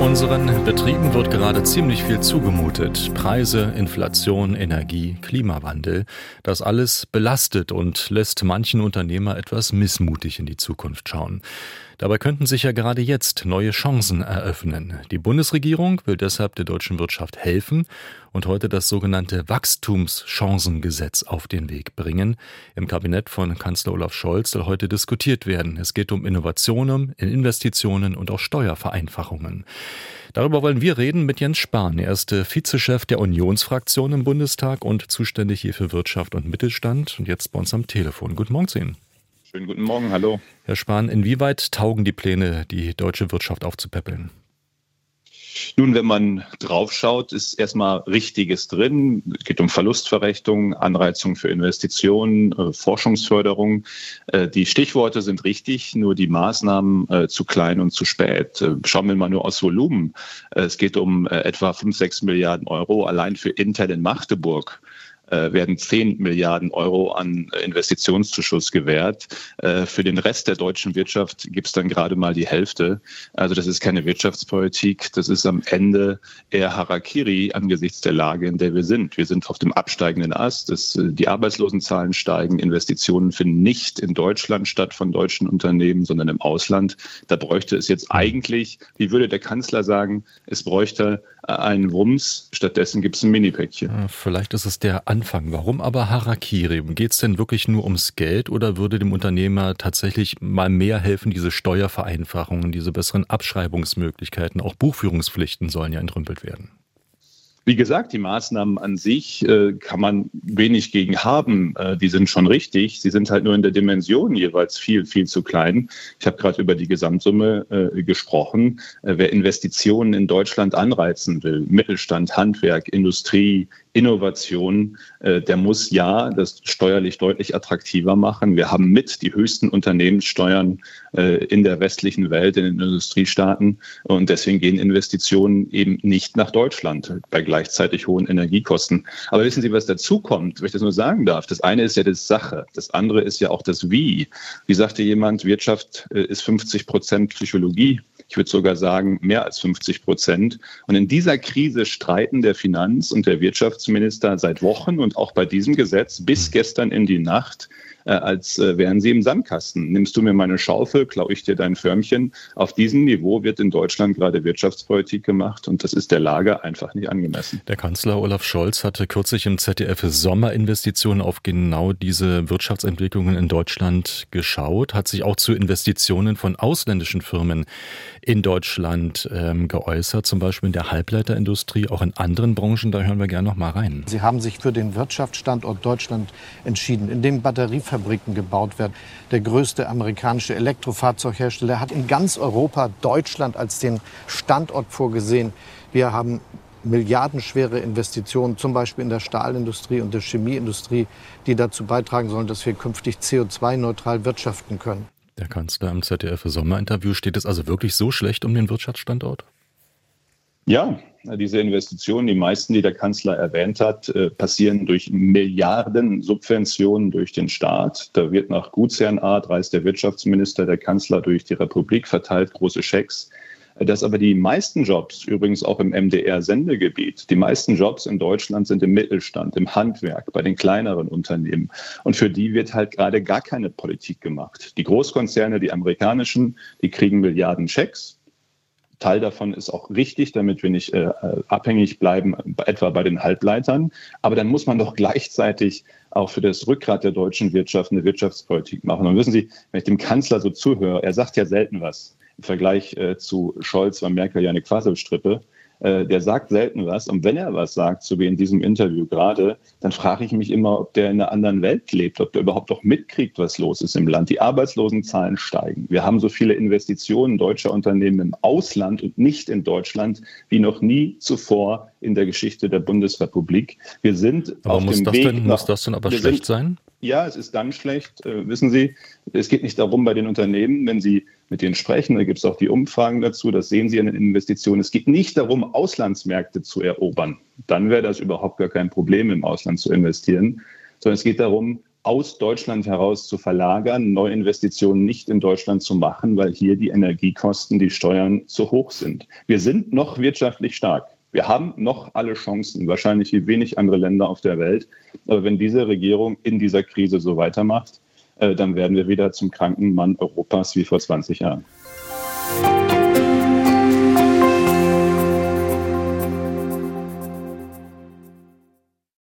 Unseren Betrieben wird gerade ziemlich viel zugemutet. Preise, Inflation, Energie, Klimawandel. Das alles belastet und lässt manchen Unternehmer etwas missmutig in die Zukunft schauen. Dabei könnten sich ja gerade jetzt neue Chancen eröffnen. Die Bundesregierung will deshalb der deutschen Wirtschaft helfen und heute das sogenannte Wachstumschancengesetz auf den Weg bringen. Im Kabinett von Kanzler Olaf Scholz soll heute diskutiert werden. Es geht um Innovationen, Investitionen und auch Steuervereinfachungen. Darüber wollen wir reden mit Jens Spahn. Er ist Vizechef der Unionsfraktion im Bundestag und zuständig hier für Wirtschaft und Mittelstand und jetzt bei uns am Telefon. Guten Morgen zu Ihnen. Schönen guten Morgen, hallo. Herr Spahn, inwieweit taugen die Pläne, die deutsche Wirtschaft aufzupäppeln? Nun, wenn man draufschaut, ist erstmal Richtiges drin. Es geht um Verlustverrechnung, Anreizung für Investitionen, äh, Forschungsförderung. Äh, die Stichworte sind richtig, nur die Maßnahmen äh, zu klein und zu spät. Schauen wir mal nur aus Volumen. Es geht um etwa 5, 6 Milliarden Euro allein für Intel in Magdeburg äh, werden 10 Milliarden Euro an Investitionszuschuss gewährt. Äh, für den Rest der deutschen Wirtschaft gibt es dann gerade mal die Hälfte. Also das ist keine Wirtschaftspolitik, das ist am Ende eher Harakiri angesichts der Lage, in der wir sind. Wir sind auf dem absteigenden Ast, das, äh, die Arbeitslosenzahlen steigen, Investitionen finden nicht in Deutschland statt von deutschen Unternehmen, sondern im Ausland. Da bräuchte es jetzt eigentlich, wie würde der Kanzler sagen, es bräuchte einen Wumms, stattdessen gibt es ein Mini-Päckchen. Vielleicht ist es der Anfang. Warum aber Harakiri? Geht es denn wirklich nur ums Geld oder würde dem Unternehmer tatsächlich mal mehr helfen, diese Steuervereinfachungen, diese besseren Abschreibungsmöglichkeiten, auch Buchführungspflichten sollen ja entrümpelt werden? Wie gesagt, die Maßnahmen an sich äh, kann man wenig gegen haben. Äh, die sind schon richtig. Sie sind halt nur in der Dimension jeweils viel, viel zu klein. Ich habe gerade über die Gesamtsumme äh, gesprochen. Äh, wer Investitionen in Deutschland anreizen will, Mittelstand, Handwerk, Industrie, Innovation, äh, der muss ja das steuerlich deutlich attraktiver machen. Wir haben mit die höchsten Unternehmenssteuern äh, in der westlichen Welt, in den Industriestaaten. Und deswegen gehen Investitionen eben nicht nach Deutschland bei gleichzeitig hohen Energiekosten. Aber wissen Sie, was dazu kommt, wenn ich das nur sagen darf? Das eine ist ja das Sache. Das andere ist ja auch das Wie. Wie sagte jemand, Wirtschaft äh, ist 50 Prozent Psychologie. Ich würde sogar sagen, mehr als 50 Prozent. Und in dieser Krise streiten der Finanz- und der Wirtschaftsminister seit Wochen und auch bei diesem Gesetz bis hm. gestern in die Nacht äh, als äh, wären sie im Sandkasten. Nimmst du mir meine Schaufel, klaue ich dir dein Förmchen. Auf diesem Niveau wird in Deutschland gerade Wirtschaftspolitik gemacht und das ist der Lage einfach nicht angemessen. Der Kanzler Olaf Scholz hatte kürzlich im ZDF Sommerinvestitionen auf genau diese Wirtschaftsentwicklungen in Deutschland geschaut, hat sich auch zu Investitionen von ausländischen Firmen in Deutschland ähm, geäußert, zum Beispiel in der Halbleiterindustrie, auch in anderen Branchen. Da hören wir gerne noch mal rein. Sie haben sich für den Wirtschaftsstandort Deutschland entschieden, in dem Batteriefabriken gebaut werden. Der größte amerikanische Elektrofahrzeughersteller hat in ganz Europa Deutschland als den Standort vorgesehen. Wir haben milliardenschwere Investitionen, zum Beispiel in der Stahlindustrie und der Chemieindustrie, die dazu beitragen sollen, dass wir künftig CO2-neutral wirtschaften können. Der Kanzler im ZDF Sommerinterview steht es also wirklich so schlecht um den Wirtschaftsstandort? Ja, diese Investitionen, die meisten, die der Kanzler erwähnt hat, äh, passieren durch Milliarden Subventionen durch den Staat. Da wird nach Gutsherrenart, reist der Wirtschaftsminister, der Kanzler durch die Republik, verteilt große Schecks dass aber die meisten Jobs, übrigens auch im MDR-Sendegebiet, die meisten Jobs in Deutschland sind im Mittelstand, im Handwerk, bei den kleineren Unternehmen. Und für die wird halt gerade gar keine Politik gemacht. Die Großkonzerne, die amerikanischen, die kriegen Milliarden Schecks. Teil davon ist auch richtig, damit wir nicht äh, abhängig bleiben, etwa bei den Halbleitern. Aber dann muss man doch gleichzeitig auch für das Rückgrat der deutschen Wirtschaft eine Wirtschaftspolitik machen. Und wissen Sie, wenn ich dem Kanzler so zuhöre, er sagt ja selten was Vergleich äh, zu Scholz war Merkel ja eine Quasselstrippe. Äh, der sagt selten was. Und wenn er was sagt, so wie in diesem Interview gerade, dann frage ich mich immer, ob der in einer anderen Welt lebt, ob der überhaupt noch mitkriegt, was los ist im Land. Die Arbeitslosenzahlen steigen. Wir haben so viele Investitionen deutscher Unternehmen im Ausland und nicht in Deutschland wie noch nie zuvor in der Geschichte der Bundesrepublik. Wir sind aber auf muss dem das Weg denn, nach, muss das denn aber schlecht sind, sein? Ja, es ist dann schlecht. Äh, wissen Sie, es geht nicht darum bei den Unternehmen, wenn Sie mit denen sprechen, da gibt es auch die Umfragen dazu, das sehen Sie an den Investitionen. Es geht nicht darum, Auslandsmärkte zu erobern. Dann wäre das überhaupt gar kein Problem, im Ausland zu investieren, sondern es geht darum, aus Deutschland heraus zu verlagern, Neuinvestitionen nicht in Deutschland zu machen, weil hier die Energiekosten, die Steuern zu hoch sind. Wir sind noch wirtschaftlich stark. Wir haben noch alle Chancen, wahrscheinlich wie wenig andere Länder auf der Welt. Aber wenn diese Regierung in dieser Krise so weitermacht, dann werden wir wieder zum kranken Mann Europas wie vor 20 Jahren.